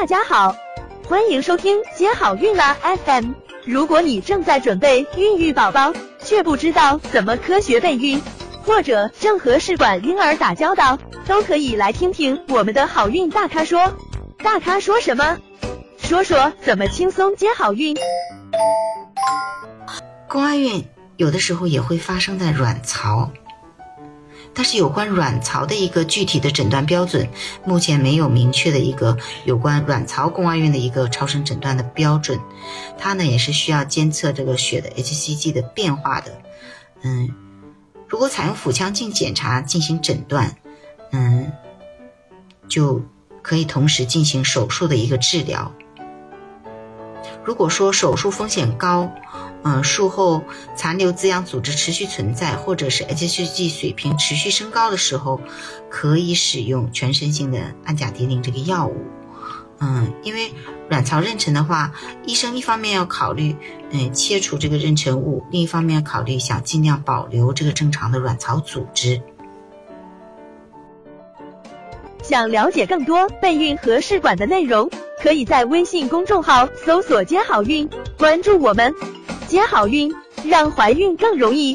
大家好，欢迎收听接好运啦 FM。如果你正在准备孕育宝宝，却不知道怎么科学备孕，或者正和试管婴儿打交道，都可以来听听我们的好运大咖说。大咖说什么？说说怎么轻松接好运。宫外孕有的时候也会发生在卵巢。但是有关卵巢的一个具体的诊断标准，目前没有明确的一个有关卵巢宫外孕的一个超声诊断的标准。它呢也是需要监测这个血的 hCG 的变化的。嗯，如果采用腹腔镜检查进行诊断，嗯，就可以同时进行手术的一个治疗。如果说手术风险高，嗯，术后残留滋养组织持续存在，或者是 hCG 水平持续升高的时候，可以使用全身性的氨甲蝶呤这个药物。嗯，因为卵巢妊娠的话，医生一方面要考虑嗯切除这个妊娠物，另一方面要考虑想尽量保留这个正常的卵巢组织。想了解更多备孕和试管的内容，可以在微信公众号搜索“接好运”，关注我们。接好运，让怀孕更容易。